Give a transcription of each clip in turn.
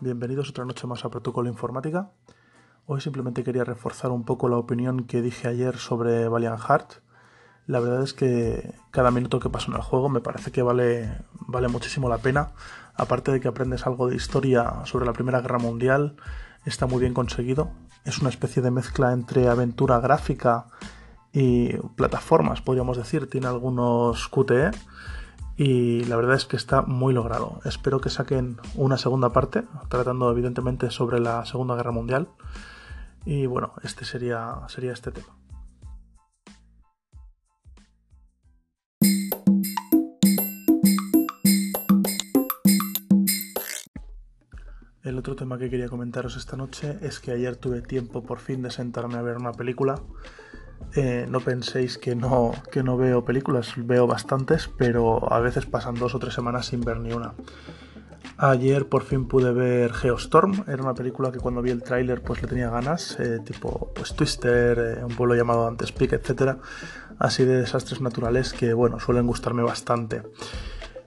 bienvenidos otra noche más a Protocolo Informática. Hoy simplemente quería reforzar un poco la opinión que dije ayer sobre Valiant Heart. La verdad es que cada minuto que paso en el juego me parece que vale, vale muchísimo la pena. Aparte de que aprendes algo de historia sobre la Primera Guerra Mundial, está muy bien conseguido. Es una especie de mezcla entre aventura gráfica y plataformas, podríamos decir. Tiene algunos QTE y la verdad es que está muy logrado. Espero que saquen una segunda parte, tratando evidentemente sobre la Segunda Guerra Mundial. Y bueno, este sería, sería este tema. El otro tema que quería comentaros esta noche es que ayer tuve tiempo por fin de sentarme a ver una película eh, no penséis que no, que no veo películas, veo bastantes, pero a veces pasan dos o tres semanas sin ver ni una. Ayer por fin pude ver Geostorm, era una película que cuando vi el tráiler pues le tenía ganas, eh, tipo pues Twister, eh, un pueblo llamado Antes Peak, etc. Así de desastres naturales que bueno, suelen gustarme bastante.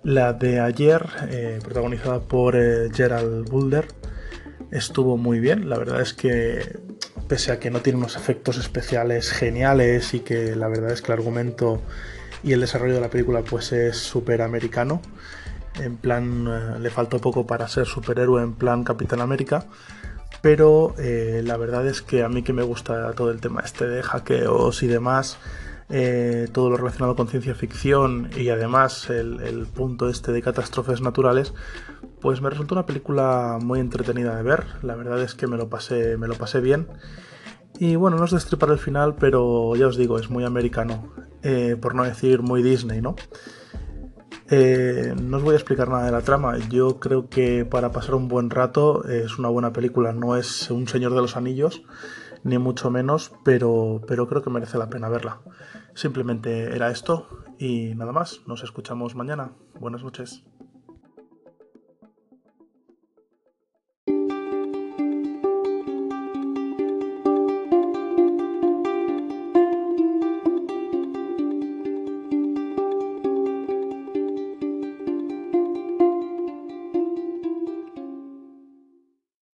La de ayer, protagonizada por Gerald Boulder, estuvo muy bien, la verdad es que pese a que no tiene unos efectos especiales geniales y que la verdad es que el argumento y el desarrollo de la película pues es súper americano. En plan, eh, le faltó poco para ser superhéroe en plan Capitán América. Pero eh, la verdad es que a mí que me gusta todo el tema este de hackeos y demás, eh, todo lo relacionado con ciencia ficción y además el, el, punto este de catástrofes naturales, pues me resultó una película muy entretenida de ver. La verdad es que me lo pasé, me lo pasé bien. Y bueno, no os destripar el final, pero ya os digo, es muy americano, eh, por no decir muy Disney, ¿no? Eh, no os voy a explicar nada de la trama. Yo creo que para pasar un buen rato es una buena película. No es un Señor de los Anillos, ni mucho menos, pero, pero creo que merece la pena verla. Simplemente era esto y nada más. Nos escuchamos mañana. Buenas noches.